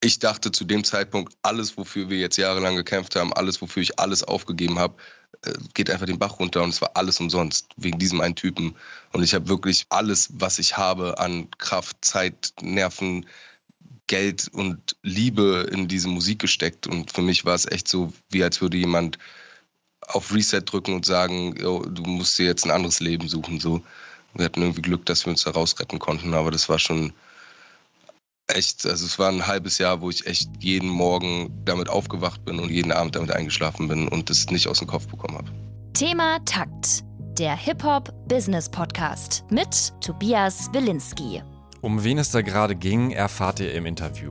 ich dachte zu dem Zeitpunkt, alles, wofür wir jetzt jahrelang gekämpft haben, alles, wofür ich alles aufgegeben habe, äh, geht einfach den Bach runter und es war alles umsonst wegen diesem einen Typen. Und ich habe wirklich alles, was ich habe an Kraft, Zeit, Nerven, Geld und Liebe in diese Musik gesteckt. Und für mich war es echt so, wie als würde jemand auf Reset drücken und sagen, du musst dir jetzt ein anderes Leben suchen. So. Wir hatten irgendwie Glück, dass wir uns da rausretten konnten, aber das war schon echt, also es war ein halbes Jahr, wo ich echt jeden Morgen damit aufgewacht bin und jeden Abend damit eingeschlafen bin und das nicht aus dem Kopf bekommen habe. Thema Takt, der Hip-Hop-Business-Podcast mit Tobias Wilinski. Um wen es da gerade ging, erfahrt ihr im Interview.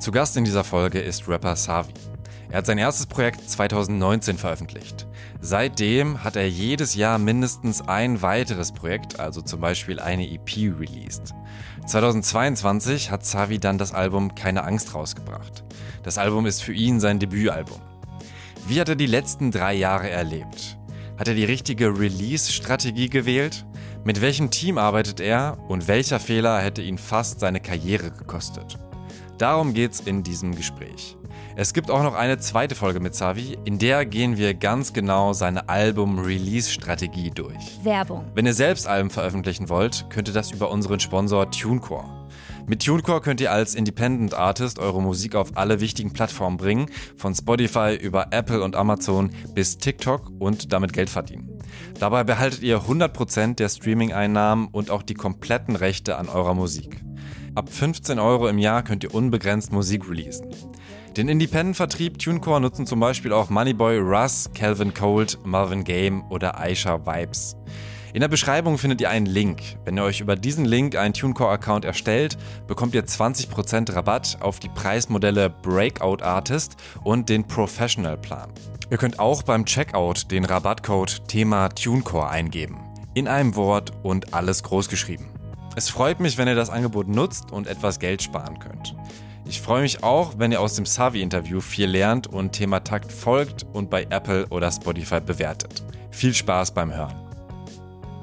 Zu Gast in dieser Folge ist Rapper Savi. Er hat sein erstes Projekt 2019 veröffentlicht. Seitdem hat er jedes Jahr mindestens ein weiteres Projekt, also zum Beispiel eine EP, released. 2022 hat Savi dann das Album Keine Angst rausgebracht. Das Album ist für ihn sein Debütalbum. Wie hat er die letzten drei Jahre erlebt? Hat er die richtige Release-Strategie gewählt? Mit welchem Team arbeitet er und welcher Fehler hätte ihn fast seine Karriere gekostet? Darum geht's in diesem Gespräch. Es gibt auch noch eine zweite Folge mit Savi, in der gehen wir ganz genau seine Album-Release-Strategie durch. Werbung. Wenn ihr selbst Alben veröffentlichen wollt, könnt ihr das über unseren Sponsor TuneCore. Mit TuneCore könnt ihr als Independent Artist eure Musik auf alle wichtigen Plattformen bringen, von Spotify über Apple und Amazon bis TikTok und damit Geld verdienen. Dabei behaltet ihr 100% der Streaming-Einnahmen und auch die kompletten Rechte an eurer Musik. Ab 15 Euro im Jahr könnt ihr unbegrenzt Musik releasen. Den Independent-Vertrieb TuneCore nutzen zum Beispiel auch Moneyboy Russ, Calvin Cold, Marvin Game oder Aisha Vibes. In der Beschreibung findet ihr einen Link. Wenn ihr euch über diesen Link einen TuneCore-Account erstellt, bekommt ihr 20% Rabatt auf die Preismodelle Breakout Artist und den Professional Plan. Ihr könnt auch beim Checkout den Rabattcode Thema TuneCore eingeben. In einem Wort und alles großgeschrieben. Es freut mich, wenn ihr das Angebot nutzt und etwas Geld sparen könnt. Ich freue mich auch, wenn ihr aus dem Savi-Interview viel lernt und Thema Takt folgt und bei Apple oder Spotify bewertet. Viel Spaß beim Hören.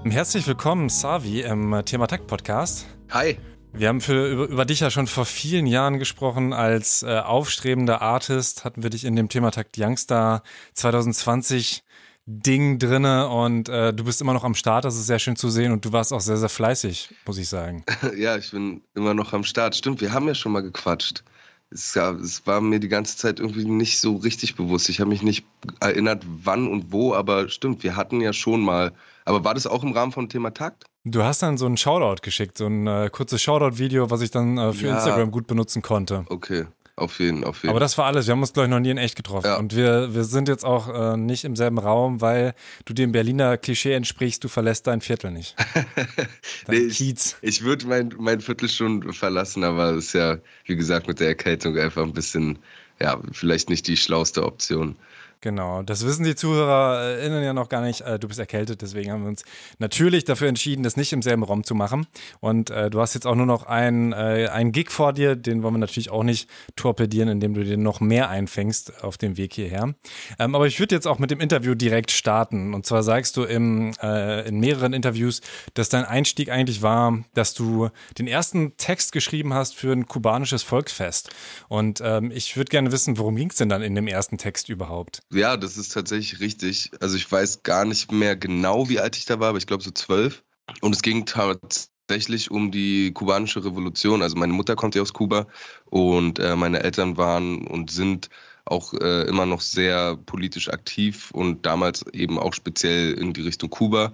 Herzlich willkommen, Savi, im Thema Takt Podcast. Hi. Wir haben für, über, über, dich ja schon vor vielen Jahren gesprochen. Als äh, aufstrebender Artist hatten wir dich in dem Thema Takt Youngstar 2020 Ding drinne und äh, du bist immer noch am Start, das ist sehr schön zu sehen und du warst auch sehr, sehr fleißig, muss ich sagen. ja, ich bin immer noch am Start. Stimmt, wir haben ja schon mal gequatscht. Es, es war mir die ganze Zeit irgendwie nicht so richtig bewusst. Ich habe mich nicht erinnert, wann und wo, aber stimmt, wir hatten ja schon mal. Aber war das auch im Rahmen von Thema Takt? Du hast dann so ein Shoutout geschickt, so ein äh, kurzes Shoutout-Video, was ich dann äh, für ja. Instagram gut benutzen konnte. Okay, auf jeden, auf jeden. Aber das war alles. Wir haben uns, glaube ich, noch nie in echt getroffen. Ja. Und wir, wir sind jetzt auch äh, nicht im selben Raum, weil du dem Berliner Klischee entsprichst, du verlässt dein Viertel nicht. Dein nee, Kiez. Ich, ich würde mein, mein Viertel schon verlassen, aber es ist ja, wie gesagt, mit der Erkältung einfach ein bisschen, ja, vielleicht nicht die schlauste Option. Genau, das wissen die ZuhörerInnen ja noch gar nicht. Äh, du bist erkältet, deswegen haben wir uns natürlich dafür entschieden, das nicht im selben Raum zu machen. Und äh, du hast jetzt auch nur noch einen, äh, einen Gig vor dir, den wollen wir natürlich auch nicht torpedieren, indem du dir noch mehr einfängst auf dem Weg hierher. Ähm, aber ich würde jetzt auch mit dem Interview direkt starten. Und zwar sagst du im, äh, in mehreren Interviews, dass dein Einstieg eigentlich war, dass du den ersten Text geschrieben hast für ein kubanisches Volksfest. Und ähm, ich würde gerne wissen, worum ging es denn dann in dem ersten Text überhaupt? Ja, das ist tatsächlich richtig. Also ich weiß gar nicht mehr genau, wie alt ich da war, aber ich glaube so zwölf. Und es ging tatsächlich um die kubanische Revolution. Also meine Mutter kommt ja aus Kuba und äh, meine Eltern waren und sind auch äh, immer noch sehr politisch aktiv und damals eben auch speziell in die Richtung Kuba.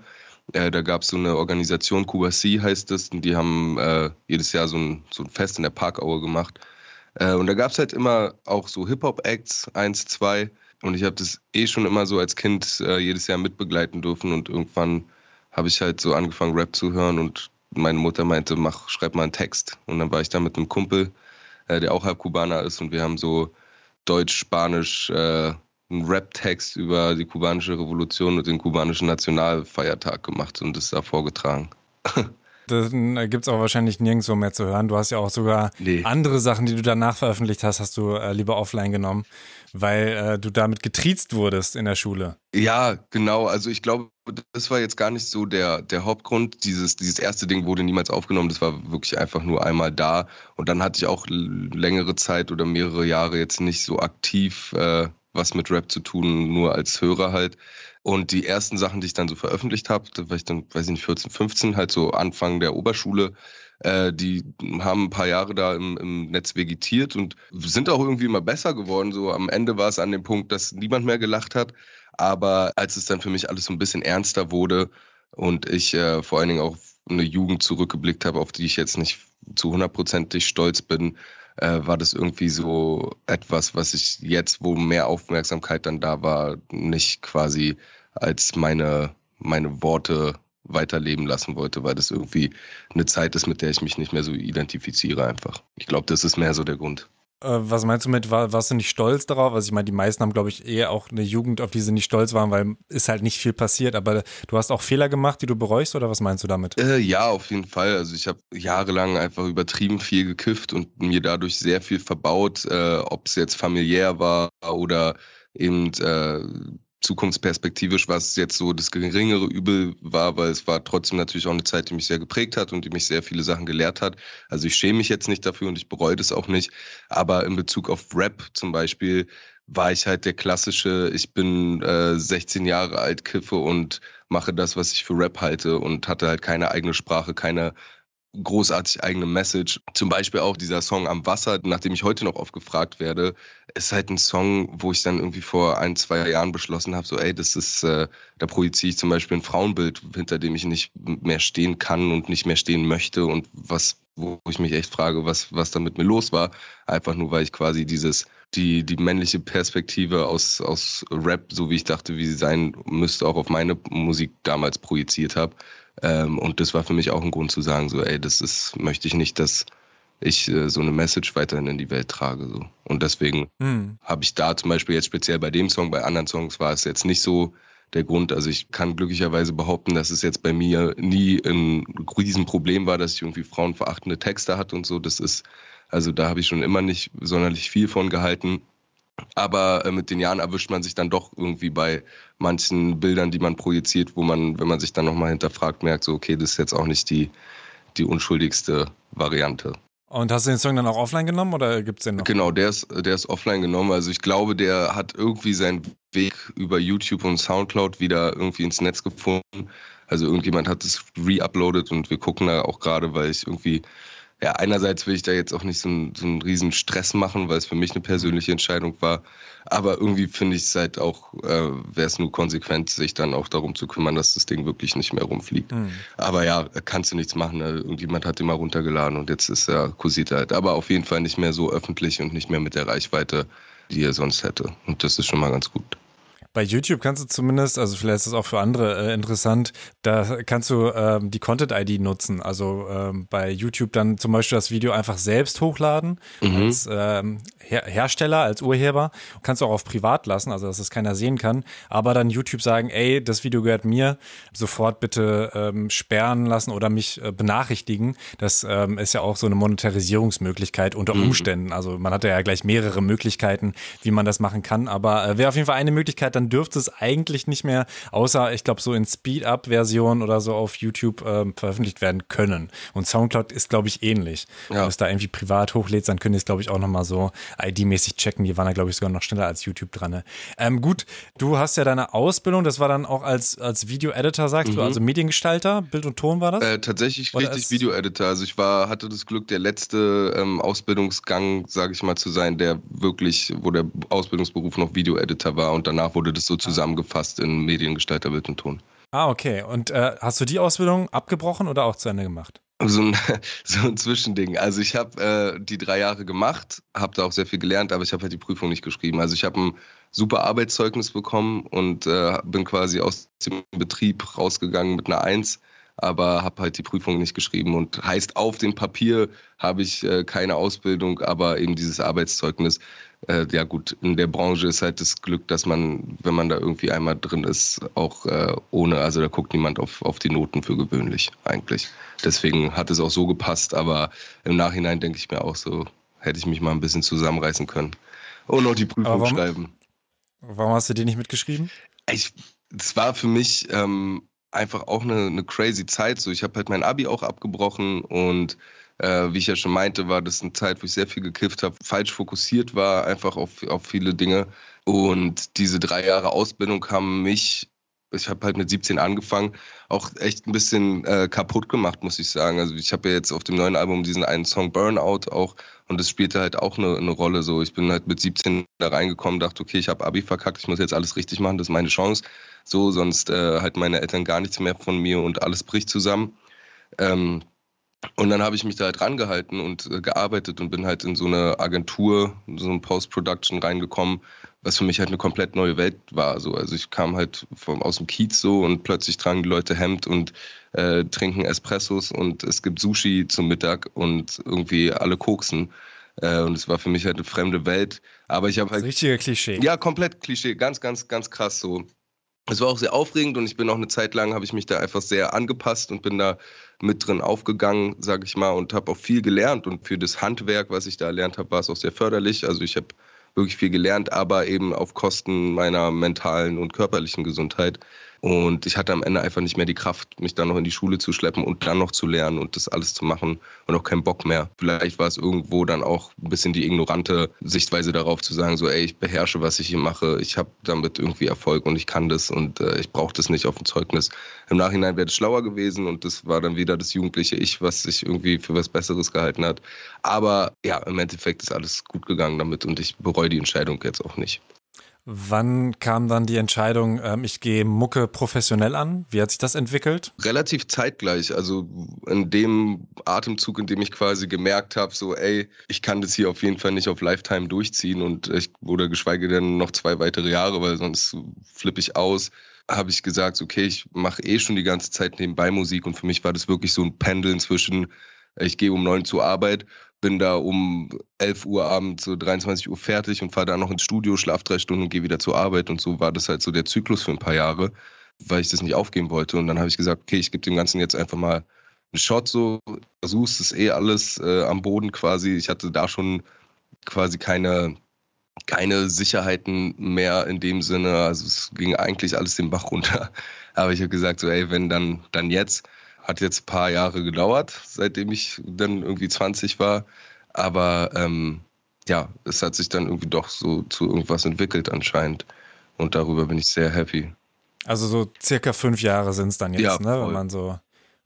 Äh, da gab es so eine Organisation, Kuba C heißt es, und die haben äh, jedes Jahr so ein, so ein Fest in der Parkaue gemacht. Äh, und da gab es halt immer auch so Hip-Hop-Acts, eins, zwei. Und ich habe das eh schon immer so als Kind äh, jedes Jahr mitbegleiten dürfen und irgendwann habe ich halt so angefangen, Rap zu hören und meine Mutter meinte, mach, schreib mal einen Text. Und dann war ich da mit einem Kumpel, äh, der auch halb Kubaner ist und wir haben so Deutsch-Spanisch äh, einen Rap-Text über die kubanische Revolution und den kubanischen Nationalfeiertag gemacht und das da vorgetragen. Dann gibt es auch wahrscheinlich nirgendwo mehr zu hören. Du hast ja auch sogar nee. andere Sachen, die du danach veröffentlicht hast, hast du äh, lieber offline genommen, weil äh, du damit getriezt wurdest in der Schule. Ja, genau. Also ich glaube, das war jetzt gar nicht so der, der Hauptgrund. Dieses, dieses erste Ding wurde niemals aufgenommen. Das war wirklich einfach nur einmal da. Und dann hatte ich auch längere Zeit oder mehrere Jahre jetzt nicht so aktiv äh, was mit Rap zu tun, nur als Hörer halt. Und die ersten Sachen, die ich dann so veröffentlicht habe, da war ich dann, weiß ich nicht, 14, 15, halt so Anfang der Oberschule, äh, die haben ein paar Jahre da im, im Netz vegetiert und sind auch irgendwie immer besser geworden. So am Ende war es an dem Punkt, dass niemand mehr gelacht hat. Aber als es dann für mich alles so ein bisschen ernster wurde und ich äh, vor allen Dingen auch eine Jugend zurückgeblickt habe, auf die ich jetzt nicht zu hundertprozentig stolz bin, äh, war das irgendwie so etwas, was ich jetzt, wo mehr Aufmerksamkeit dann da war, nicht quasi als meine, meine Worte weiterleben lassen wollte, weil das irgendwie eine Zeit ist, mit der ich mich nicht mehr so identifiziere einfach. Ich glaube, das ist mehr so der Grund. Äh, was meinst du mit, war, warst du nicht stolz darauf? Also ich meine, die meisten haben, glaube ich, eher auch eine Jugend, auf die sie nicht stolz waren, weil ist halt nicht viel passiert. Aber du hast auch Fehler gemacht, die du bereust oder was meinst du damit? Äh, ja, auf jeden Fall. Also ich habe jahrelang einfach übertrieben viel gekifft und mir dadurch sehr viel verbaut, äh, ob es jetzt familiär war oder eben äh, zukunftsperspektivisch, was jetzt so das geringere Übel war, weil es war trotzdem natürlich auch eine Zeit, die mich sehr geprägt hat und die mich sehr viele Sachen gelehrt hat. Also ich schäme mich jetzt nicht dafür und ich bereue das auch nicht. Aber in Bezug auf Rap zum Beispiel war ich halt der klassische, ich bin äh, 16 Jahre alt, kiffe und mache das, was ich für Rap halte und hatte halt keine eigene Sprache, keine großartig eigene Message. Zum Beispiel auch dieser Song Am Wasser, nachdem ich heute noch oft gefragt werde, ist halt ein Song, wo ich dann irgendwie vor ein, zwei Jahren beschlossen habe, so ey, das ist, äh, da projiziere ich zum Beispiel ein Frauenbild, hinter dem ich nicht mehr stehen kann und nicht mehr stehen möchte und was, wo ich mich echt frage, was, was da mit mir los war. Einfach nur, weil ich quasi dieses, die, die männliche Perspektive aus, aus Rap, so wie ich dachte, wie sie sein müsste, auch auf meine Musik damals projiziert habe. Ähm, und das war für mich auch ein Grund zu sagen, so, ey, das ist, möchte ich nicht, dass ich äh, so eine Message weiterhin in die Welt trage. So. Und deswegen mhm. habe ich da zum Beispiel jetzt speziell bei dem Song, bei anderen Songs war es jetzt nicht so der Grund. Also ich kann glücklicherweise behaupten, dass es jetzt bei mir nie ein Riesenproblem war, dass ich irgendwie frauenverachtende Texte hatte und so. Das ist, also da habe ich schon immer nicht sonderlich viel von gehalten. Aber äh, mit den Jahren erwischt man sich dann doch irgendwie bei manchen Bildern, die man projiziert, wo man, wenn man sich dann nochmal hinterfragt, merkt, so, okay, das ist jetzt auch nicht die, die unschuldigste Variante. Und hast du den Song dann auch offline genommen oder gibt es den noch? Genau, der ist, der ist offline genommen. Also ich glaube, der hat irgendwie seinen Weg über YouTube und Soundcloud wieder irgendwie ins Netz gefunden. Also irgendjemand hat es re-uploadet und wir gucken da auch gerade, weil ich irgendwie ja, einerseits will ich da jetzt auch nicht so einen, so einen riesen Stress machen, weil es für mich eine persönliche Entscheidung war. Aber irgendwie finde ich es halt auch, äh, wäre es nur konsequent, sich dann auch darum zu kümmern, dass das Ding wirklich nicht mehr rumfliegt. Mhm. Aber ja, kannst du nichts machen. Ne? Irgendjemand hat den mal runtergeladen und jetzt ist er kursiert halt. Aber auf jeden Fall nicht mehr so öffentlich und nicht mehr mit der Reichweite, die er sonst hätte. Und das ist schon mal ganz gut. Bei YouTube kannst du zumindest, also vielleicht ist das auch für andere äh, interessant, da kannst du ähm, die Content-ID nutzen. Also ähm, bei YouTube dann zum Beispiel das Video einfach selbst hochladen mhm. als ähm, Her Hersteller, als Urheber. Kannst du auch auf privat lassen, also dass es keiner sehen kann. Aber dann YouTube sagen, ey, das Video gehört mir, sofort bitte ähm, sperren lassen oder mich äh, benachrichtigen. Das ähm, ist ja auch so eine Monetarisierungsmöglichkeit unter mhm. Umständen. Also man hat ja gleich mehrere Möglichkeiten, wie man das machen kann. Aber äh, wäre auf jeden Fall eine Möglichkeit, dann dann dürfte es eigentlich nicht mehr, außer ich glaube so in Speed-Up-Version oder so auf YouTube ähm, veröffentlicht werden können. Und Soundcloud ist, glaube ich, ähnlich. Ja. Wenn du es da irgendwie privat hochlädst, dann können die es, glaube ich, auch nochmal so ID-mäßig checken. Die waren da, glaube ich, sogar noch schneller als YouTube dran. Ne? Ähm, gut, du hast ja deine Ausbildung, das war dann auch als, als Video-Editor, sagst mhm. du, also Mediengestalter, Bild und Ton war das? Äh, tatsächlich Oder richtig Video-Editor. Also ich war, hatte das Glück, der letzte ähm, Ausbildungsgang, sage ich mal, zu sein, der wirklich, wo der Ausbildungsberuf noch Video-Editor war und danach wurde das so zusammengefasst in Mediengestalter Bild und Ton. Ah, okay. Und äh, hast du die Ausbildung abgebrochen oder auch zu Ende gemacht? So ein, so ein Zwischending. Also ich habe äh, die drei Jahre gemacht, habe da auch sehr viel gelernt, aber ich habe halt die Prüfung nicht geschrieben. Also ich habe ein super Arbeitszeugnis bekommen und äh, bin quasi aus dem Betrieb rausgegangen mit einer Eins, aber habe halt die Prüfung nicht geschrieben und heißt auf dem Papier habe ich äh, keine Ausbildung, aber eben dieses Arbeitszeugnis. Äh, ja gut, in der Branche ist halt das Glück, dass man, wenn man da irgendwie einmal drin ist, auch äh, ohne, also da guckt niemand auf, auf die Noten für gewöhnlich eigentlich. Deswegen hat es auch so gepasst, aber im Nachhinein denke ich mir auch so, hätte ich mich mal ein bisschen zusammenreißen können und noch die Prüfung warum, schreiben. Warum hast du die nicht mitgeschrieben? Ich, es war für mich ähm, einfach auch eine, eine crazy Zeit. So, ich habe halt mein Abi auch abgebrochen und äh, wie ich ja schon meinte, war das eine Zeit, wo ich sehr viel gekifft habe, falsch fokussiert war, einfach auf, auf viele Dinge. Und diese drei Jahre Ausbildung haben mich ich habe halt mit 17 angefangen, auch echt ein bisschen äh, kaputt gemacht, muss ich sagen. Also ich habe ja jetzt auf dem neuen Album diesen einen Song Burnout auch und das spielte halt auch eine, eine Rolle so. Ich bin halt mit 17 da reingekommen, dachte, okay, ich habe Abi verkackt, ich muss jetzt alles richtig machen, das ist meine Chance. So, sonst äh, halt meine Eltern gar nichts mehr von mir und alles bricht zusammen. Ähm, und dann habe ich mich da halt rangehalten und äh, gearbeitet und bin halt in so eine Agentur, in so eine Post-Production reingekommen, was für mich halt eine komplett neue Welt war. So. Also ich kam halt vom, aus dem Kiez so und plötzlich tragen die Leute Hemd und äh, trinken Espressos und es gibt Sushi zum Mittag und irgendwie alle koksen. Äh, und es war für mich halt eine fremde Welt. Aber ich habe halt. Richtiger Klischee. Ja, komplett Klischee. Ganz, ganz, ganz krass so. Es war auch sehr aufregend und ich bin auch eine Zeit lang, habe ich mich da einfach sehr angepasst und bin da mit drin aufgegangen, sage ich mal, und habe auch viel gelernt. Und für das Handwerk, was ich da erlernt habe, war es auch sehr förderlich. Also ich habe wirklich viel gelernt, aber eben auf Kosten meiner mentalen und körperlichen Gesundheit. Und ich hatte am Ende einfach nicht mehr die Kraft, mich dann noch in die Schule zu schleppen und dann noch zu lernen und das alles zu machen und auch keinen Bock mehr. Vielleicht war es irgendwo dann auch ein bisschen die ignorante Sichtweise darauf zu sagen, so, ey, ich beherrsche, was ich hier mache, ich habe damit irgendwie Erfolg und ich kann das und äh, ich brauche das nicht auf dem Zeugnis. Im Nachhinein wäre es schlauer gewesen und das war dann wieder das jugendliche Ich, was sich irgendwie für was Besseres gehalten hat. Aber ja, im Endeffekt ist alles gut gegangen damit und ich bereue die Entscheidung jetzt auch nicht. Wann kam dann die Entscheidung, ähm, ich gehe Mucke professionell an? Wie hat sich das entwickelt? Relativ zeitgleich. Also in dem Atemzug, in dem ich quasi gemerkt habe, so, ey, ich kann das hier auf jeden Fall nicht auf Lifetime durchziehen und ich, oder geschweige denn noch zwei weitere Jahre, weil sonst flippe ich aus habe ich gesagt, okay, ich mache eh schon die ganze Zeit nebenbei Musik und für mich war das wirklich so ein Pendeln zwischen, ich gehe um neun zur Arbeit, bin da um 11 Uhr abends, so 23 Uhr fertig und fahre dann noch ins Studio, schlaf drei Stunden und gehe wieder zur Arbeit. Und so war das halt so der Zyklus für ein paar Jahre, weil ich das nicht aufgeben wollte. Und dann habe ich gesagt, okay, ich gebe dem Ganzen jetzt einfach mal einen Shot so, versuchst es eh alles äh, am Boden quasi. Ich hatte da schon quasi keine, keine Sicherheiten mehr in dem Sinne. Also es ging eigentlich alles den Bach runter. Aber ich habe gesagt, so, ey, wenn dann, dann jetzt. Hat jetzt ein paar Jahre gedauert, seitdem ich dann irgendwie 20 war. Aber ähm, ja, es hat sich dann irgendwie doch so zu irgendwas entwickelt anscheinend. Und darüber bin ich sehr happy. Also so circa fünf Jahre sind es dann jetzt, ja, ne, wenn man so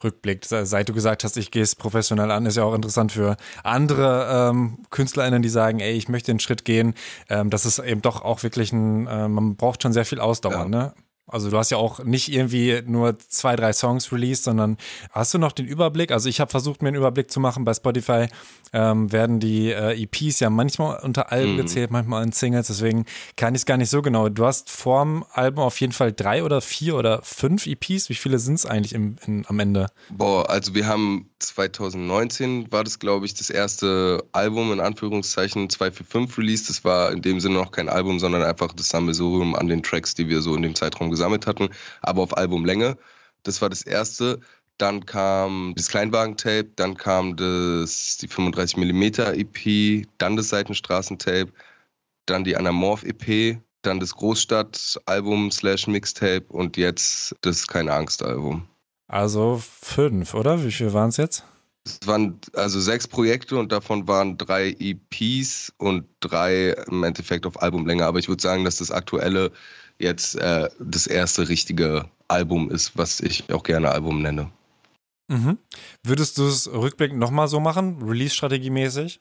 rückblickt. Seit du gesagt hast, ich gehe es professionell an, ist ja auch interessant für andere ähm, KünstlerInnen, die sagen, ey, ich möchte den Schritt gehen. Ähm, das ist eben doch auch wirklich ein, äh, man braucht schon sehr viel Ausdauer, ja. ne? Also du hast ja auch nicht irgendwie nur zwei, drei Songs released, sondern hast du noch den Überblick? Also ich habe versucht, mir einen Überblick zu machen. Bei Spotify ähm, werden die äh, EPs ja manchmal unter Alben mhm. gezählt, manchmal in Singles. Deswegen kann ich es gar nicht so genau. Du hast vorm Album auf jeden Fall drei oder vier oder fünf EPs. Wie viele sind es eigentlich im, in, am Ende? Boah, also wir haben 2019 war das, glaube ich, das erste Album in Anführungszeichen 245 released. Das war in dem Sinne noch kein Album, sondern einfach das Sammelsurium an den Tracks, die wir so in dem Zeitraum gesammelt hatten, aber auf Albumlänge. Das war das erste. Dann kam das Kleinwagen-Tape, dann kam das, die 35mm EP, dann das Seitenstraßen-Tape, dann die Anamorph-EP, dann das Großstadt-Album slash Mixtape und jetzt das Keine Angst-Album. Also fünf, oder? Wie viel waren es jetzt? Es waren also sechs Projekte und davon waren drei EPs und drei im Endeffekt auf Albumlänge. Aber ich würde sagen, dass das aktuelle jetzt äh, das erste richtige Album ist, was ich auch gerne Album nenne. Mhm. Würdest du es rückblickend nochmal so machen, Release-Strategie mäßig?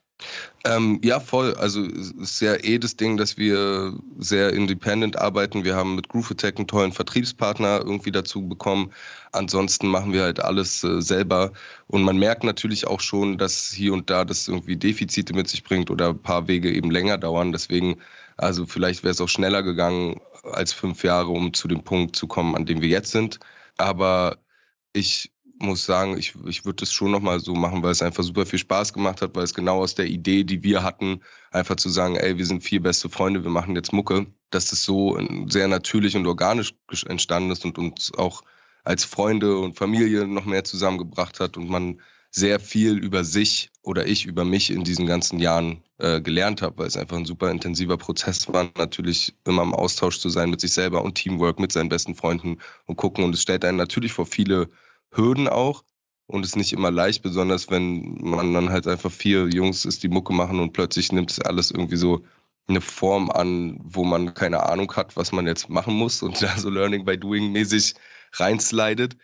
Ähm, ja, voll. Also es ist ja eh das Ding, dass wir sehr independent arbeiten. Wir haben mit Groove Attack einen tollen Vertriebspartner irgendwie dazu bekommen. Ansonsten machen wir halt alles äh, selber. Und man merkt natürlich auch schon, dass hier und da das irgendwie Defizite mit sich bringt oder ein paar Wege eben länger dauern. Deswegen, also vielleicht wäre es auch schneller gegangen als fünf Jahre, um zu dem Punkt zu kommen, an dem wir jetzt sind. Aber ich muss sagen, ich, ich würde das schon nochmal so machen, weil es einfach super viel Spaß gemacht hat, weil es genau aus der Idee, die wir hatten, einfach zu sagen, ey, wir sind vier beste Freunde, wir machen jetzt Mucke, dass das so sehr natürlich und organisch entstanden ist und uns auch als Freunde und Familie noch mehr zusammengebracht hat und man sehr viel über sich oder ich über mich in diesen ganzen Jahren äh, gelernt habe, weil es einfach ein super intensiver Prozess war, natürlich immer im Austausch zu sein mit sich selber und Teamwork mit seinen besten Freunden und gucken. Und es stellt einen natürlich vor viele Hürden auch und ist nicht immer leicht, besonders wenn man dann halt einfach vier Jungs ist, die Mucke machen und plötzlich nimmt es alles irgendwie so eine Form an, wo man keine Ahnung hat, was man jetzt machen muss und da so Learning by Doing mäßig reinslidet.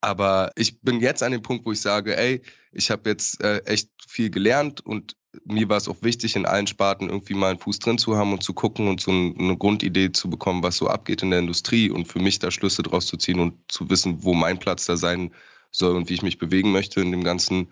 Aber ich bin jetzt an dem Punkt, wo ich sage, ey, ich habe jetzt äh, echt viel gelernt und mir war es auch wichtig, in allen Sparten irgendwie mal einen Fuß drin zu haben und zu gucken und so eine Grundidee zu bekommen, was so abgeht in der Industrie und für mich da Schlüsse draus zu ziehen und zu wissen, wo mein Platz da sein soll und wie ich mich bewegen möchte in dem ganzen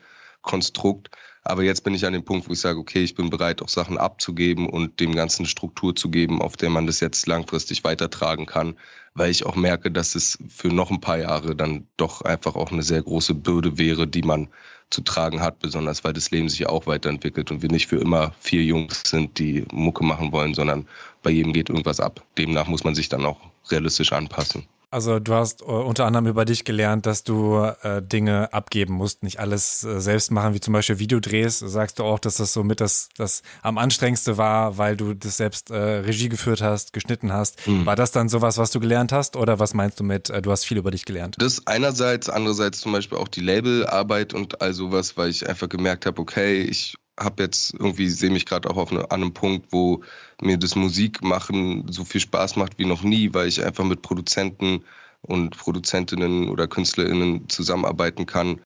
Konstrukt. Aber jetzt bin ich an dem Punkt, wo ich sage, okay, ich bin bereit, auch Sachen abzugeben und dem Ganzen Struktur zu geben, auf der man das jetzt langfristig weitertragen kann, weil ich auch merke, dass es für noch ein paar Jahre dann doch einfach auch eine sehr große Bürde wäre, die man zu tragen hat, besonders weil das Leben sich auch weiterentwickelt und wir nicht für immer vier Jungs sind, die Mucke machen wollen, sondern bei jedem geht irgendwas ab. Demnach muss man sich dann auch realistisch anpassen. Also du hast äh, unter anderem über dich gelernt, dass du äh, Dinge abgeben musst, nicht alles äh, selbst machen, wie zum Beispiel Videodrehs. Sagst du auch, dass das so mit das, das am anstrengendste war, weil du das selbst äh, Regie geführt hast, geschnitten hast. Mhm. War das dann sowas, was du gelernt hast oder was meinst du mit, äh, du hast viel über dich gelernt? Das einerseits, andererseits zum Beispiel auch die Labelarbeit und all sowas, weil ich einfach gemerkt habe, okay, ich habe jetzt irgendwie, sehe mich gerade auch eine, an einem Punkt, wo mir das Musikmachen so viel Spaß macht wie noch nie, weil ich einfach mit Produzenten und Produzentinnen oder KünstlerInnen zusammenarbeiten kann,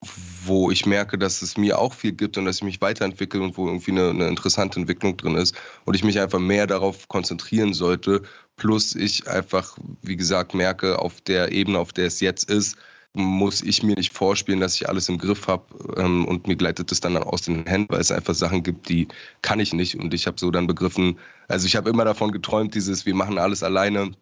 wo ich merke, dass es mir auch viel gibt und dass ich mich weiterentwickle und wo irgendwie eine, eine interessante Entwicklung drin ist und ich mich einfach mehr darauf konzentrieren sollte. Plus ich einfach, wie gesagt, merke, auf der Ebene, auf der es jetzt ist, muss ich mir nicht vorspielen, dass ich alles im Griff habe ähm, und mir gleitet es dann aus den Händen, weil es einfach Sachen gibt, die kann ich nicht. Und ich habe so dann begriffen, also ich habe immer davon geträumt, dieses, wir machen alles alleine.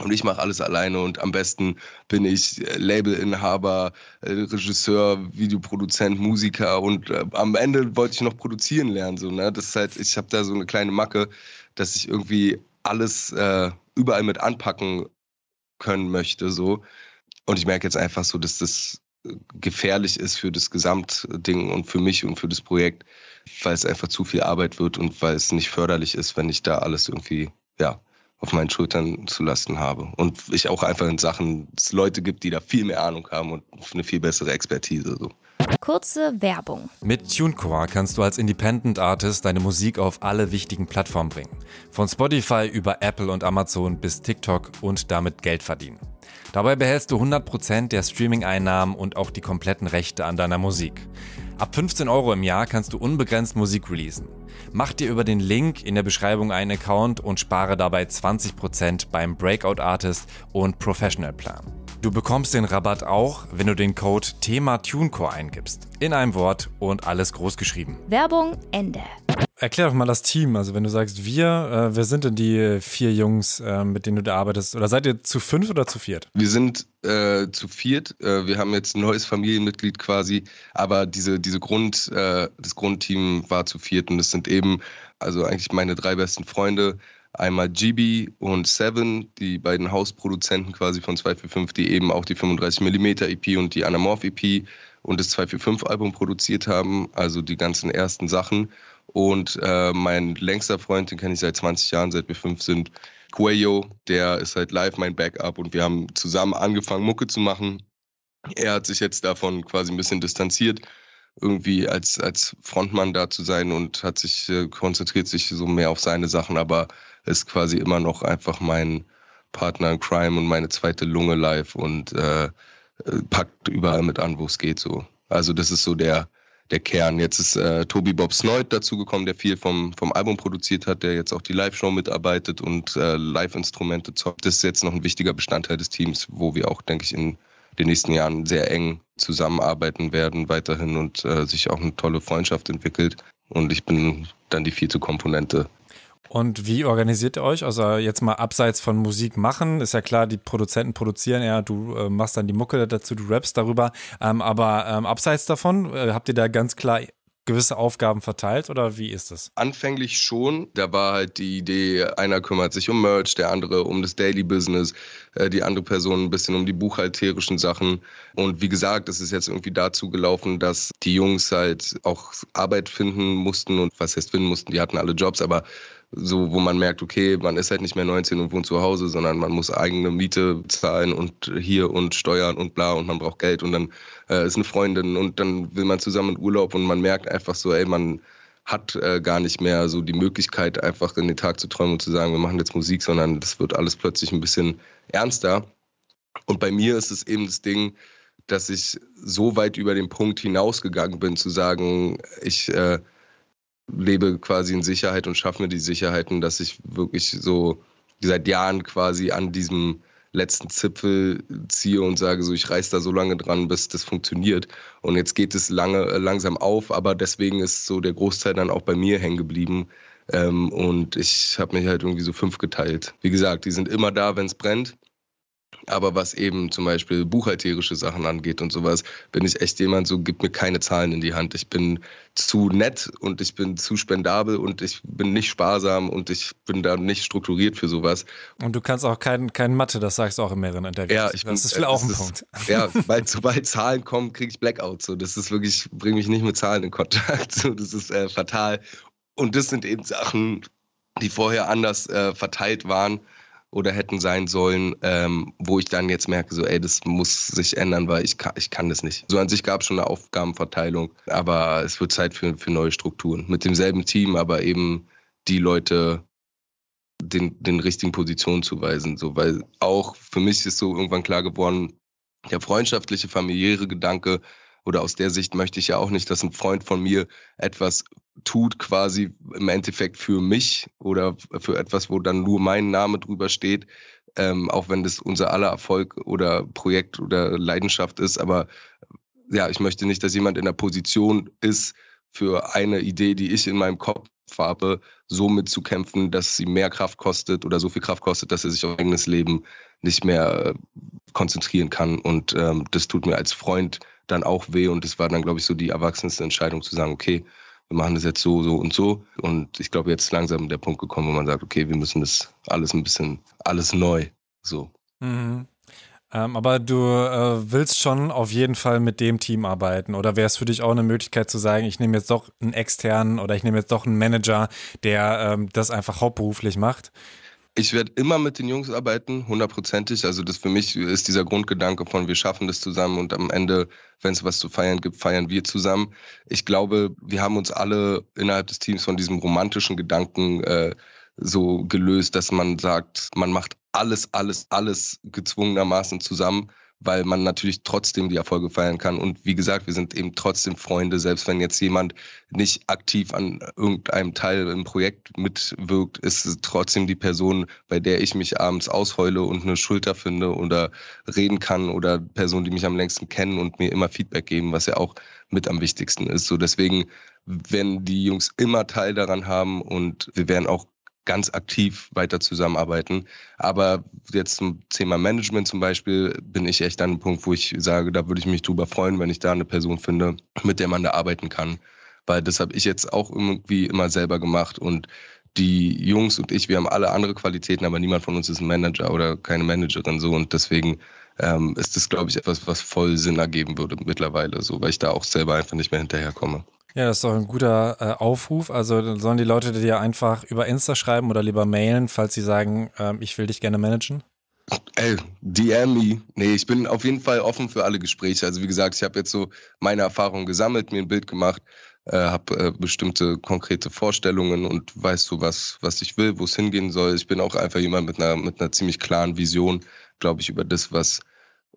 Und ich mache alles alleine und am besten bin ich Labelinhaber, äh, Regisseur, Videoproduzent, Musiker und äh, am Ende wollte ich noch produzieren lernen. So, ne? Das ist halt, ich habe da so eine kleine Macke, dass ich irgendwie alles äh, überall mit anpacken können möchte. So. Und ich merke jetzt einfach so, dass das äh, gefährlich ist für das Gesamtding und für mich und für das Projekt, weil es einfach zu viel Arbeit wird und weil es nicht förderlich ist, wenn ich da alles irgendwie, ja, auf meinen Schultern zu lasten habe. Und ich auch einfach in Sachen es Leute gibt, die da viel mehr Ahnung haben und eine viel bessere Expertise. So. Kurze Werbung. Mit TuneCore kannst du als Independent Artist deine Musik auf alle wichtigen Plattformen bringen. Von Spotify über Apple und Amazon bis TikTok und damit Geld verdienen. Dabei behältst du 100% der Streaming-Einnahmen und auch die kompletten Rechte an deiner Musik. Ab 15 Euro im Jahr kannst du unbegrenzt Musik releasen. Mach dir über den Link in der Beschreibung einen Account und spare dabei 20% beim Breakout Artist und Professional Plan. Du bekommst den Rabatt auch, wenn du den Code Thema TuneCore eingibst. In einem Wort und alles groß geschrieben. Werbung Ende. Erklär doch mal das Team. Also wenn du sagst wir, äh, wer sind denn die vier Jungs, äh, mit denen du da arbeitest? Oder seid ihr zu fünf oder zu viert? Wir sind äh, zu viert. Äh, wir haben jetzt ein neues Familienmitglied quasi, aber diese, diese Grund, äh, das Grundteam war zu viert und es sind eben also eigentlich meine drei besten Freunde. Einmal GB und Seven, die beiden Hausproduzenten quasi von 245, die eben auch die 35mm EP und die Anamorph EP und das 245 Album produziert haben, also die ganzen ersten Sachen. Und äh, mein längster Freund, den kenne ich seit 20 Jahren, seit wir fünf sind, Cuello, der ist halt live mein Backup und wir haben zusammen angefangen, Mucke zu machen. Er hat sich jetzt davon quasi ein bisschen distanziert, irgendwie als, als Frontmann da zu sein und hat sich, äh, konzentriert sich so mehr auf seine Sachen, aber ist quasi immer noch einfach mein Partner in Crime und meine zweite Lunge live und äh, packt überall mit an, wo es geht so. Also das ist so der, der Kern. Jetzt ist äh, Tobi Bob Snoid dazugekommen, der viel vom, vom Album produziert hat, der jetzt auch die Live-Show mitarbeitet und äh, Live-Instrumente zockt. Das ist jetzt noch ein wichtiger Bestandteil des Teams, wo wir auch, denke ich, in den nächsten Jahren sehr eng zusammenarbeiten werden weiterhin und äh, sich auch eine tolle Freundschaft entwickelt. Und ich bin dann die vierte Komponente. Und wie organisiert ihr euch? Also jetzt mal abseits von Musik machen, ist ja klar, die Produzenten produzieren ja, du äh, machst dann die Mucke dazu, du rappst darüber. Ähm, aber ähm, abseits davon, äh, habt ihr da ganz klar gewisse Aufgaben verteilt oder wie ist es? Anfänglich schon. Da war halt die Idee, einer kümmert sich um Merch, der andere um das Daily Business, äh, die andere Person ein bisschen um die buchhalterischen Sachen. Und wie gesagt, es ist jetzt irgendwie dazu gelaufen, dass die Jungs halt auch Arbeit finden mussten und was heißt finden mussten, die hatten alle Jobs, aber so, wo man merkt, okay, man ist halt nicht mehr 19 und wohnt zu Hause, sondern man muss eigene Miete zahlen und hier und Steuern und bla und man braucht Geld und dann äh, ist eine Freundin und dann will man zusammen in Urlaub und man merkt einfach so, ey, man hat äh, gar nicht mehr so die Möglichkeit, einfach in den Tag zu träumen und zu sagen, wir machen jetzt Musik, sondern das wird alles plötzlich ein bisschen ernster. Und bei mir ist es eben das Ding, dass ich so weit über den Punkt hinausgegangen bin, zu sagen, ich äh, lebe quasi in Sicherheit und schaffe mir die Sicherheiten, dass ich wirklich so seit Jahren quasi an diesem letzten Zipfel ziehe und sage so, ich reiß da so lange dran, bis das funktioniert. Und jetzt geht es lange, äh, langsam auf, aber deswegen ist so der Großteil dann auch bei mir hängen geblieben. Ähm, und ich habe mich halt irgendwie so fünf geteilt. Wie gesagt, die sind immer da, wenn es brennt. Aber was eben zum Beispiel buchhalterische Sachen angeht und sowas, bin ich echt jemand, so gibt mir keine Zahlen in die Hand. Ich bin zu nett und ich bin zu spendabel und ich bin nicht sparsam und ich bin da nicht strukturiert für sowas. Und du kannst auch kein, kein Mathe, das sagst du auch in mehreren Interviews. Ja, ich das bin, ist vielleicht auch ein ist, Punkt. Ja, weil sobald Zahlen kommen, kriege ich Blackout. So, das ist wirklich, bringe mich nicht mit Zahlen in Kontakt. So, das ist äh, fatal. Und das sind eben Sachen, die vorher anders äh, verteilt waren oder hätten sein sollen, ähm, wo ich dann jetzt merke, so, ey, das muss sich ändern, weil ich kann, ich kann das nicht. So an sich gab es schon eine Aufgabenverteilung, aber es wird Zeit für, für neue Strukturen. Mit demselben Team, aber eben die Leute den, den richtigen Positionen zuweisen. So, weil auch für mich ist so irgendwann klar geworden, der freundschaftliche, familiäre Gedanke oder aus der Sicht möchte ich ja auch nicht, dass ein Freund von mir etwas tut, quasi im Endeffekt für mich oder für etwas, wo dann nur mein Name drüber steht, ähm, auch wenn das unser aller Erfolg oder Projekt oder Leidenschaft ist. Aber ja, ich möchte nicht, dass jemand in der Position ist, für eine Idee, die ich in meinem Kopf habe, so mitzukämpfen, dass sie mehr Kraft kostet oder so viel Kraft kostet, dass er sich auf eigenes Leben nicht mehr äh, konzentrieren kann. Und ähm, das tut mir als Freund dann auch weh. Und das war dann, glaube ich, so die erwachsenste Entscheidung zu sagen, okay, wir machen das jetzt so, so und so. Und ich glaube, jetzt langsam der Punkt gekommen, wo man sagt, okay, wir müssen das alles ein bisschen, alles neu, so. Mhm. Ähm, aber du äh, willst schon auf jeden Fall mit dem Team arbeiten oder wäre es für dich auch eine Möglichkeit zu sagen, ich nehme jetzt doch einen externen oder ich nehme jetzt doch einen Manager, der ähm, das einfach hauptberuflich macht? Ich werde immer mit den Jungs arbeiten, hundertprozentig. Also das für mich ist dieser Grundgedanke von wir schaffen das zusammen und am Ende, wenn es was zu feiern gibt, feiern wir zusammen. Ich glaube, wir haben uns alle innerhalb des Teams von diesem romantischen Gedanken äh, so gelöst, dass man sagt, man macht alles, alles, alles gezwungenermaßen zusammen weil man natürlich trotzdem die Erfolge feiern kann. Und wie gesagt, wir sind eben trotzdem Freunde, selbst wenn jetzt jemand nicht aktiv an irgendeinem Teil im Projekt mitwirkt, ist es trotzdem die Person, bei der ich mich abends ausheule und eine Schulter finde oder reden kann oder Person, die mich am längsten kennen und mir immer Feedback geben, was ja auch mit am wichtigsten ist. So deswegen werden die Jungs immer Teil daran haben und wir werden auch ganz aktiv weiter zusammenarbeiten. Aber jetzt zum Thema Management zum Beispiel bin ich echt an einem Punkt, wo ich sage, da würde ich mich drüber freuen, wenn ich da eine Person finde, mit der man da arbeiten kann. Weil das habe ich jetzt auch irgendwie immer selber gemacht und die Jungs und ich, wir haben alle andere Qualitäten, aber niemand von uns ist ein Manager oder keine Managerin so und deswegen ähm, ist das, glaube ich, etwas, was voll Sinn ergeben würde mittlerweile, so weil ich da auch selber einfach nicht mehr hinterherkomme. Ja, das ist doch ein guter äh, Aufruf. Also sollen die Leute dir einfach über Insta schreiben oder lieber mailen, falls sie sagen, ähm, ich will dich gerne managen? Ey, DM me. Nee, ich bin auf jeden Fall offen für alle Gespräche. Also wie gesagt, ich habe jetzt so meine Erfahrungen gesammelt, mir ein Bild gemacht, äh, habe äh, bestimmte konkrete Vorstellungen und weiß so, was, was ich will, wo es hingehen soll. Ich bin auch einfach jemand mit einer, mit einer ziemlich klaren Vision, glaube ich, über das, was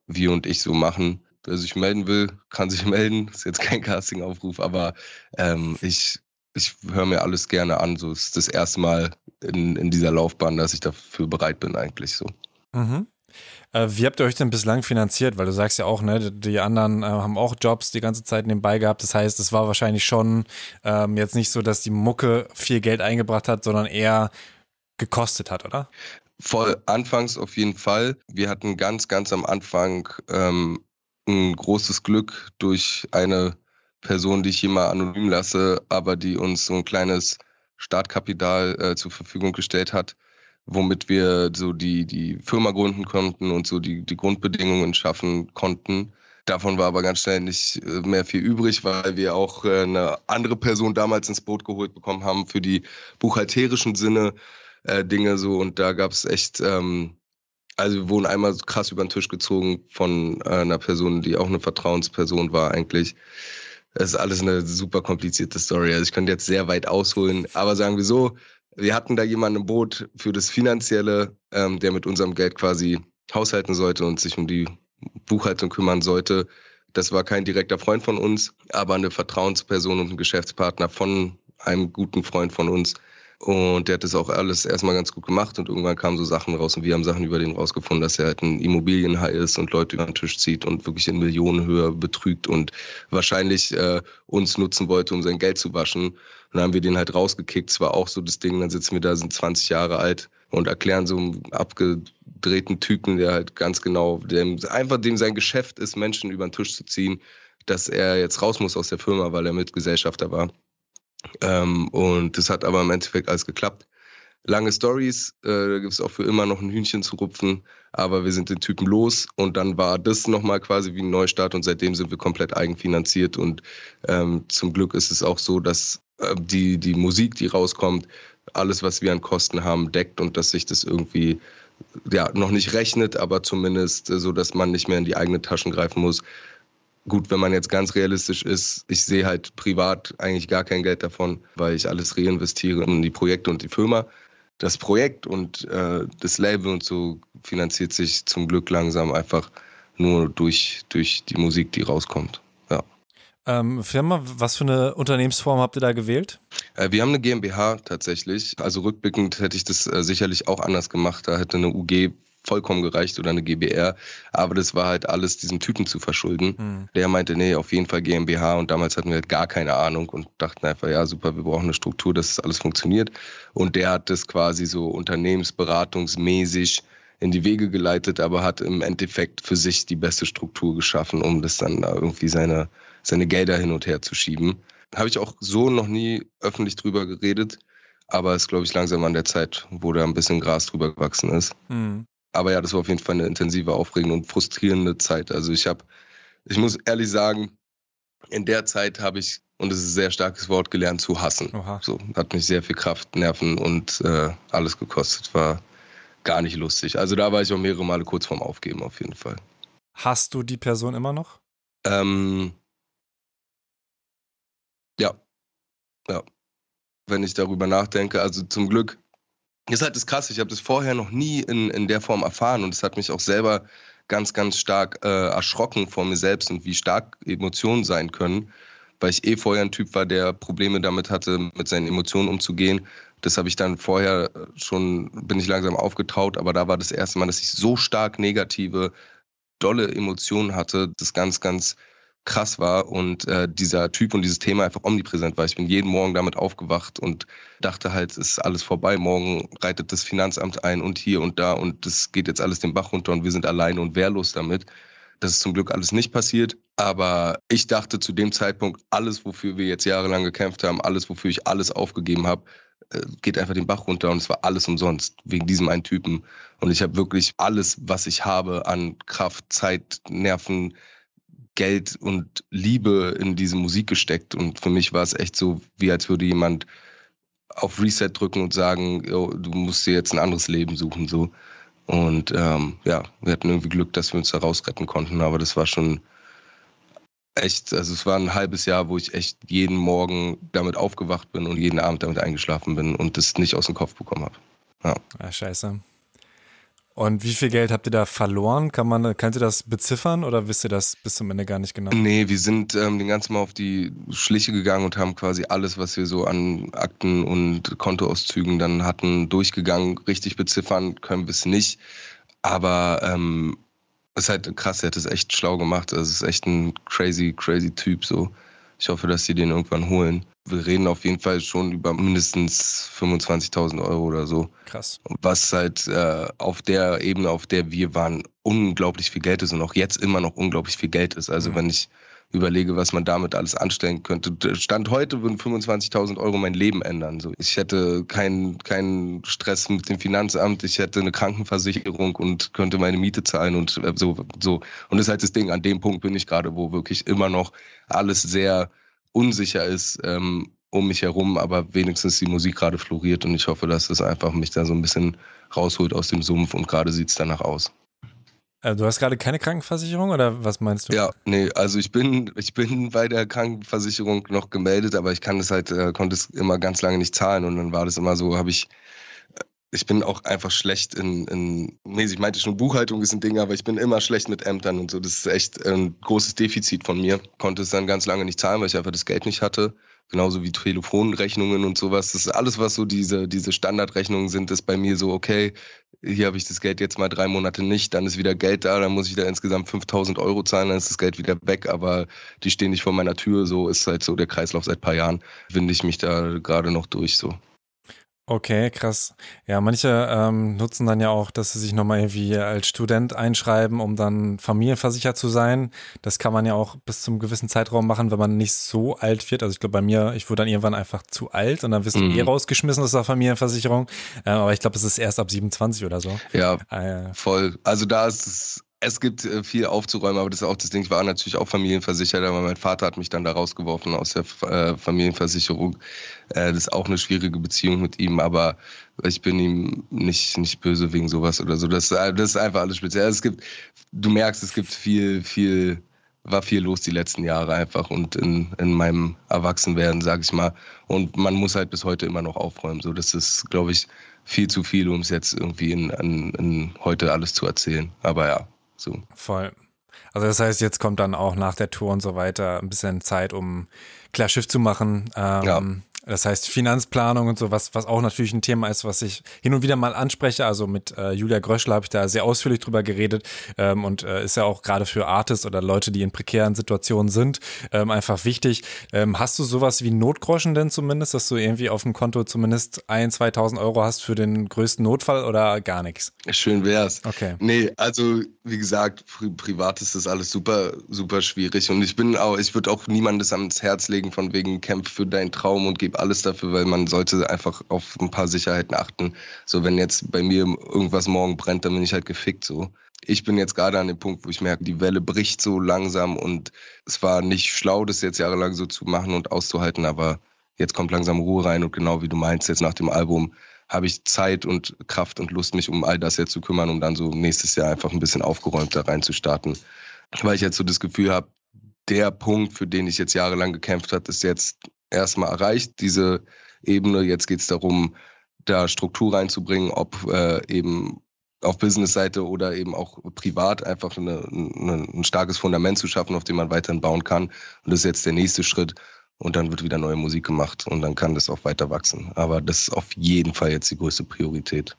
wir und ich so machen. Wer sich melden will, kann sich melden. Ist jetzt kein Casting-Aufruf, aber ähm, ich, ich höre mir alles gerne an. So ist das erste Mal in, in dieser Laufbahn, dass ich dafür bereit bin, eigentlich so. Mhm. Äh, wie habt ihr euch denn bislang finanziert? Weil du sagst ja auch, ne, die anderen äh, haben auch Jobs die ganze Zeit nebenbei gehabt. Das heißt, es war wahrscheinlich schon ähm, jetzt nicht so, dass die Mucke viel Geld eingebracht hat, sondern eher gekostet hat, oder? Voll, anfangs auf jeden Fall. Wir hatten ganz, ganz am Anfang ähm, ein großes Glück durch eine Person, die ich hier mal anonym lasse, aber die uns so ein kleines Startkapital äh, zur Verfügung gestellt hat, womit wir so die, die Firma gründen konnten und so die, die Grundbedingungen schaffen konnten. Davon war aber ganz schnell nicht äh, mehr viel übrig, weil wir auch äh, eine andere Person damals ins Boot geholt bekommen haben für die buchhalterischen Sinne äh, Dinge so. Und da gab es echt, ähm, also wir wurden einmal krass über den Tisch gezogen von äh, einer Person, die auch eine Vertrauensperson war eigentlich. Das ist alles eine super komplizierte Story. Also ich könnte jetzt sehr weit ausholen, aber sagen wir so, wir hatten da jemanden im Boot für das Finanzielle, ähm, der mit unserem Geld quasi haushalten sollte und sich um die Buchhaltung kümmern sollte. Das war kein direkter Freund von uns, aber eine Vertrauensperson und ein Geschäftspartner von einem guten Freund von uns, und der hat das auch alles erstmal ganz gut gemacht und irgendwann kamen so Sachen raus und wir haben Sachen über den rausgefunden, dass er halt ein Immobilienhai ist und Leute über den Tisch zieht und wirklich in Millionenhöhe betrügt und wahrscheinlich äh, uns nutzen wollte, um sein Geld zu waschen. Und dann haben wir den halt rausgekickt. Es war auch so das Ding, dann sitzen wir da, sind 20 Jahre alt und erklären so einem abgedrehten Typen, der halt ganz genau, dem, einfach dem sein Geschäft ist, Menschen über den Tisch zu ziehen, dass er jetzt raus muss aus der Firma, weil er Mitgesellschafter war. Ähm, und das hat aber im Endeffekt alles geklappt. Lange Stories, äh, da gibt es auch für immer noch ein Hühnchen zu rupfen, aber wir sind den Typen los und dann war das nochmal quasi wie ein Neustart und seitdem sind wir komplett eigenfinanziert und ähm, zum Glück ist es auch so, dass äh, die, die Musik, die rauskommt, alles, was wir an Kosten haben, deckt und dass sich das irgendwie ja noch nicht rechnet, aber zumindest äh, so, dass man nicht mehr in die eigenen Taschen greifen muss, Gut, wenn man jetzt ganz realistisch ist, ich sehe halt privat eigentlich gar kein Geld davon, weil ich alles reinvestiere in die Projekte und die Firma. Das Projekt und äh, das Label und so finanziert sich zum Glück langsam einfach nur durch, durch die Musik, die rauskommt. Ja. Ähm, Firma, was für eine Unternehmensform habt ihr da gewählt? Äh, wir haben eine GmbH tatsächlich. Also rückblickend hätte ich das äh, sicherlich auch anders gemacht. Da hätte eine UG vollkommen gereicht oder eine GBR. Aber das war halt alles diesem Typen zu verschulden. Mhm. Der meinte, nee, auf jeden Fall GmbH. Und damals hatten wir halt gar keine Ahnung und dachten einfach, ja, super, wir brauchen eine Struktur, dass das alles funktioniert. Und der hat das quasi so unternehmensberatungsmäßig in die Wege geleitet, aber hat im Endeffekt für sich die beste Struktur geschaffen, um das dann da irgendwie seine, seine Gelder hin und her zu schieben. Habe ich auch so noch nie öffentlich drüber geredet, aber es ist, glaube ich, langsam an der Zeit, wo da ein bisschen Gras drüber gewachsen ist. Mhm aber ja, das war auf jeden Fall eine intensive, aufregende und frustrierende Zeit. Also ich habe, ich muss ehrlich sagen, in der Zeit habe ich, und es ist ein sehr starkes Wort, gelernt zu hassen. Oha. So, hat mich sehr viel Kraft, Nerven und äh, alles gekostet. War gar nicht lustig. Also da war ich auch mehrere Male kurz vorm Aufgeben auf jeden Fall. Hast du die Person immer noch? Ähm, ja. Ja. Wenn ich darüber nachdenke, also zum Glück das ist halt das Krasse, ich habe das vorher noch nie in, in der Form erfahren und es hat mich auch selber ganz, ganz stark äh, erschrocken vor mir selbst und wie stark Emotionen sein können, weil ich eh vorher ein Typ war, der Probleme damit hatte, mit seinen Emotionen umzugehen. Das habe ich dann vorher schon, bin ich langsam aufgetaut, aber da war das erste Mal, dass ich so stark negative, dolle Emotionen hatte, das ganz, ganz krass war und äh, dieser Typ und dieses Thema einfach omnipräsent war. Ich bin jeden Morgen damit aufgewacht und dachte halt, es ist alles vorbei. Morgen reitet das Finanzamt ein und hier und da und das geht jetzt alles den Bach runter und wir sind alleine und wehrlos damit. Das ist zum Glück alles nicht passiert. Aber ich dachte zu dem Zeitpunkt, alles, wofür wir jetzt jahrelang gekämpft haben, alles, wofür ich alles aufgegeben habe, äh, geht einfach den Bach runter und es war alles umsonst wegen diesem einen Typen. Und ich habe wirklich alles, was ich habe an Kraft, Zeit, Nerven, Geld und Liebe in diese Musik gesteckt. Und für mich war es echt so, wie als würde jemand auf Reset drücken und sagen, du musst dir jetzt ein anderes Leben suchen. so. Und ähm, ja, wir hatten irgendwie Glück, dass wir uns da rausretten konnten. Aber das war schon echt, also es war ein halbes Jahr, wo ich echt jeden Morgen damit aufgewacht bin und jeden Abend damit eingeschlafen bin und das nicht aus dem Kopf bekommen habe. Ja. ja, scheiße. Und wie viel Geld habt ihr da verloren? Kann man, könnt ihr das beziffern oder wisst ihr das bis zum Ende gar nicht genau? Nee, wir sind ähm, den ganzen Mal auf die Schliche gegangen und haben quasi alles, was wir so an Akten und Kontoauszügen dann hatten, durchgegangen. Richtig beziffern können wir es nicht. Aber ähm, ist halt krass, er hat es echt schlau gemacht. Also es ist echt ein crazy, crazy Typ so. Ich hoffe, dass sie den irgendwann holen. Wir reden auf jeden Fall schon über mindestens 25.000 Euro oder so. Krass. Was halt äh, auf der Ebene, auf der wir waren, unglaublich viel Geld ist und auch jetzt immer noch unglaublich viel Geld ist. Also mhm. wenn ich überlege, was man damit alles anstellen könnte. Stand heute würden 25.000 Euro mein Leben ändern. So, ich hätte keinen keinen Stress mit dem Finanzamt, ich hätte eine Krankenversicherung und könnte meine Miete zahlen und äh, so. so. Und das ist halt das Ding, an dem Punkt bin ich gerade, wo wirklich immer noch alles sehr unsicher ist ähm, um mich herum, aber wenigstens die Musik gerade floriert und ich hoffe, dass es einfach mich da so ein bisschen rausholt aus dem Sumpf und gerade sieht es danach aus. Äh, du hast gerade keine Krankenversicherung oder was meinst du? Ja, nee, also ich bin, ich bin bei der Krankenversicherung noch gemeldet, aber ich kann das halt, äh, konnte es immer ganz lange nicht zahlen und dann war das immer so, habe ich, äh, ich bin auch einfach schlecht in, in, nee, ich meinte schon, Buchhaltung ist ein Ding, aber ich bin immer schlecht mit Ämtern und so. Das ist echt ein großes Defizit von mir. Konnte es dann ganz lange nicht zahlen, weil ich einfach das Geld nicht hatte genauso wie Telefonrechnungen und sowas. Das ist alles, was so diese, diese Standardrechnungen sind, ist bei mir so, okay, hier habe ich das Geld jetzt mal drei Monate nicht, dann ist wieder Geld da, dann muss ich da insgesamt 5000 Euro zahlen, dann ist das Geld wieder weg, aber die stehen nicht vor meiner Tür, so ist halt so der Kreislauf seit paar Jahren, winde ich mich da gerade noch durch so. Okay, krass. Ja, manche ähm, nutzen dann ja auch, dass sie sich nochmal irgendwie als Student einschreiben, um dann familienversichert zu sein. Das kann man ja auch bis zum gewissen Zeitraum machen, wenn man nicht so alt wird. Also ich glaube bei mir, ich wurde dann irgendwann einfach zu alt und dann wirst du mhm. eh rausgeschmissen aus der Familienversicherung. Ähm, aber ich glaube, es ist erst ab 27 oder so. Ja, äh, voll. Also da ist es es gibt äh, viel aufzuräumen, aber das ist auch das Ding. Ich war natürlich auch familienversichert, aber mein Vater hat mich dann da rausgeworfen aus der äh, Familienversicherung. Äh, das ist auch eine schwierige Beziehung mit ihm, aber ich bin ihm nicht, nicht böse wegen sowas oder so. Das, das ist einfach alles speziell. Es gibt, du merkst, es gibt viel, viel, war viel los die letzten Jahre einfach und in, in meinem Erwachsenwerden, sag ich mal. Und man muss halt bis heute immer noch aufräumen. So, das ist, glaube ich, viel zu viel, um es jetzt irgendwie in, in, in heute alles zu erzählen. Aber ja, so. Voll. Also das heißt, jetzt kommt dann auch nach der Tour und so weiter ein bisschen Zeit, um klar Schiff zu machen. Ähm, ja. Das heißt Finanzplanung und so, was, was auch natürlich ein Thema ist, was ich hin und wieder mal anspreche. Also mit äh, Julia Gröschler habe ich da sehr ausführlich drüber geredet ähm, und äh, ist ja auch gerade für Artists oder Leute, die in prekären Situationen sind, ähm, einfach wichtig. Ähm, hast du sowas wie Notgroschen denn zumindest, dass du irgendwie auf dem Konto zumindest ein, 2000 Euro hast für den größten Notfall oder gar nichts? Schön wär's. Okay. Nee, also wie gesagt, pri privat ist das alles super, super schwierig und ich bin auch, ich würde auch niemandes ans Herz legen von wegen Kämpf für deinen Traum und gib alles dafür, weil man sollte einfach auf ein paar Sicherheiten achten. So, wenn jetzt bei mir irgendwas morgen brennt, dann bin ich halt gefickt so. Ich bin jetzt gerade an dem Punkt, wo ich merke, die Welle bricht so langsam und es war nicht schlau, das jetzt jahrelang so zu machen und auszuhalten, aber jetzt kommt langsam Ruhe rein und genau wie du meinst, jetzt nach dem Album habe ich Zeit und Kraft und Lust, mich um all das jetzt zu kümmern, um dann so nächstes Jahr einfach ein bisschen aufgeräumter reinzustarten. Weil ich jetzt so das Gefühl habe, der Punkt, für den ich jetzt jahrelang gekämpft habe, ist jetzt erstmal erreicht, diese Ebene. Jetzt geht es darum, da Struktur reinzubringen, ob äh, eben auf Business-Seite oder eben auch privat einfach eine, eine, ein starkes Fundament zu schaffen, auf dem man weiterhin bauen kann. Und das ist jetzt der nächste Schritt. Und dann wird wieder neue Musik gemacht und dann kann das auch weiter wachsen. Aber das ist auf jeden Fall jetzt die größte Priorität.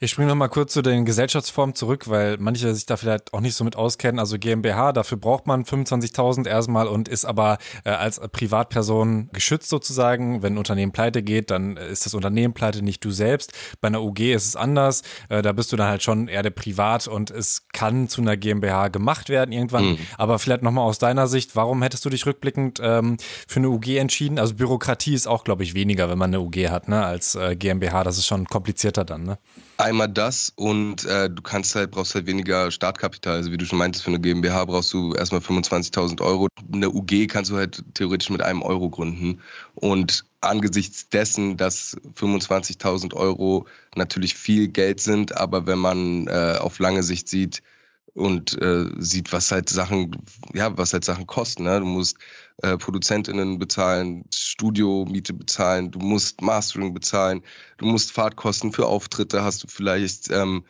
Ich springe nochmal kurz zu den Gesellschaftsformen zurück, weil manche sich da vielleicht auch nicht so mit auskennen. Also GmbH, dafür braucht man 25.000 erstmal und ist aber äh, als Privatperson geschützt sozusagen. Wenn ein Unternehmen pleite geht, dann ist das Unternehmen pleite, nicht du selbst. Bei einer UG ist es anders. Äh, da bist du dann halt schon eher der Privat und es kann zu einer GmbH gemacht werden irgendwann. Mhm. Aber vielleicht nochmal aus deiner Sicht, warum hättest du dich rückblickend ähm, für eine UG entschieden? Also Bürokratie ist auch, glaube ich, weniger, wenn man eine UG hat, ne, als äh, GmbH. Das ist schon komplizierter dann, ne? Einmal das und äh, du kannst halt, brauchst halt weniger Startkapital. Also wie du schon meintest, für eine GmbH brauchst du erstmal 25.000 Euro. Eine UG kannst du halt theoretisch mit einem Euro gründen. Und angesichts dessen, dass 25.000 Euro natürlich viel Geld sind, aber wenn man äh, auf lange Sicht sieht, und äh, sieht, was halt Sachen, ja, was halt Sachen kosten. Ne? Du musst äh, ProduzentInnen bezahlen, Studiomiete bezahlen, du musst Mastering bezahlen, du musst Fahrtkosten für Auftritte, hast du vielleicht ähm,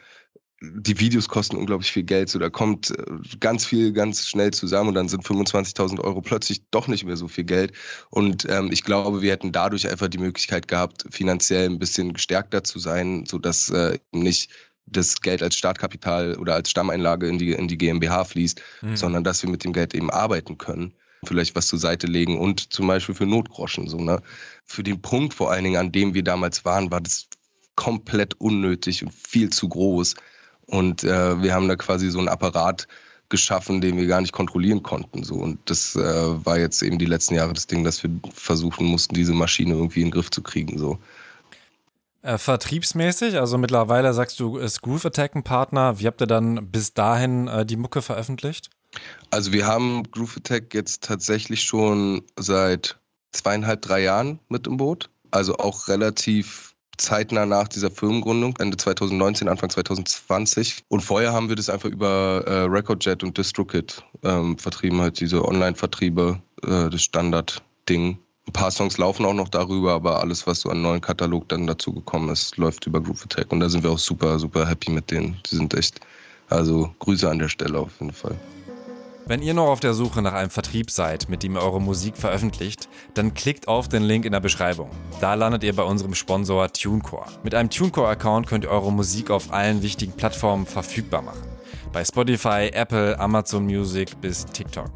die Videos kosten unglaublich viel Geld, so da kommt äh, ganz viel ganz schnell zusammen und dann sind 25.000 Euro plötzlich doch nicht mehr so viel Geld. Und ähm, ich glaube, wir hätten dadurch einfach die Möglichkeit gehabt, finanziell ein bisschen gestärkter zu sein, sodass äh, nicht das Geld als Startkapital oder als Stammeinlage in die, in die GmbH fließt, mhm. sondern dass wir mit dem Geld eben arbeiten können, vielleicht was zur Seite legen und zum Beispiel für Notgroschen. So, ne? Für den Punkt vor allen Dingen, an dem wir damals waren, war das komplett unnötig und viel zu groß. Und äh, wir haben da quasi so einen Apparat geschaffen, den wir gar nicht kontrollieren konnten. So. Und das äh, war jetzt eben die letzten Jahre das Ding, dass wir versuchen mussten, diese Maschine irgendwie in den Griff zu kriegen. So. Äh, vertriebsmäßig, also mittlerweile sagst du, ist Groove Attack ein Partner. Wie habt ihr dann bis dahin äh, die Mucke veröffentlicht? Also wir haben Groove Attack jetzt tatsächlich schon seit zweieinhalb, drei Jahren mit im Boot. Also auch relativ zeitnah nach dieser Firmengründung, Ende 2019, Anfang 2020. Und vorher haben wir das einfach über äh, Recordjet und DistroKit ähm, vertrieben, halt diese Online-Vertriebe, äh, das Standard-Ding. Ein paar Songs laufen auch noch darüber, aber alles, was so an neuen Katalog dann dazu gekommen ist, läuft über Groove Attack. Und da sind wir auch super, super happy mit denen. Die sind echt, also Grüße an der Stelle auf jeden Fall. Wenn ihr noch auf der Suche nach einem Vertrieb seid, mit dem ihr eure Musik veröffentlicht, dann klickt auf den Link in der Beschreibung. Da landet ihr bei unserem Sponsor TuneCore. Mit einem TuneCore-Account könnt ihr eure Musik auf allen wichtigen Plattformen verfügbar machen. Bei Spotify, Apple, Amazon Music bis TikTok.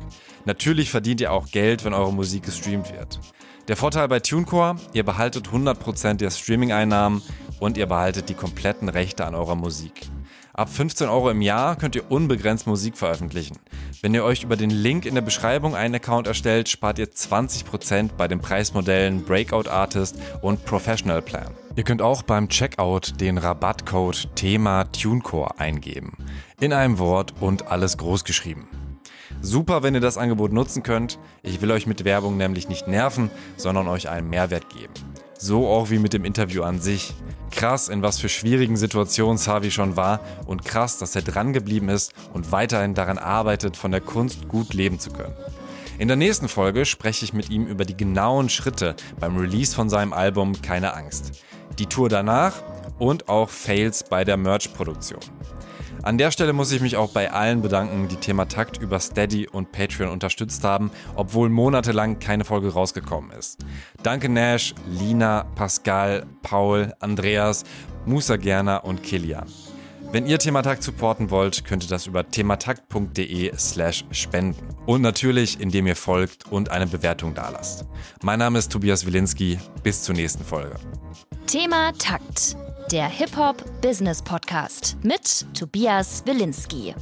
Natürlich verdient ihr auch Geld, wenn eure Musik gestreamt wird. Der Vorteil bei TuneCore, ihr behaltet 100% der Streaming-Einnahmen und ihr behaltet die kompletten Rechte an eurer Musik. Ab 15 Euro im Jahr könnt ihr unbegrenzt Musik veröffentlichen. Wenn ihr euch über den Link in der Beschreibung einen Account erstellt, spart ihr 20% bei den Preismodellen Breakout Artist und Professional Plan. Ihr könnt auch beim Checkout den Rabattcode Thema TuneCore eingeben. In einem Wort und alles groß geschrieben. Super, wenn ihr das Angebot nutzen könnt. Ich will euch mit Werbung nämlich nicht nerven, sondern euch einen Mehrwert geben. So auch wie mit dem Interview an sich. Krass, in was für schwierigen Situationen Savi schon war und krass, dass er dran geblieben ist und weiterhin daran arbeitet, von der Kunst gut leben zu können. In der nächsten Folge spreche ich mit ihm über die genauen Schritte beim Release von seinem Album Keine Angst, die Tour danach und auch Fails bei der Merch-Produktion. An der Stelle muss ich mich auch bei allen bedanken, die Thema Takt über Steady und Patreon unterstützt haben, obwohl monatelang keine Folge rausgekommen ist. Danke Nash, Lina, Pascal, Paul, Andreas, Musa Gerner und Kilian. Wenn ihr Thematakt supporten wollt, könnt ihr das über thematakt.de slash spenden. Und natürlich, indem ihr folgt und eine Bewertung dalasst. Mein Name ist Tobias Wilinski. Bis zur nächsten Folge. Thema Takt der Hip-Hop Business Podcast mit Tobias Wilinski.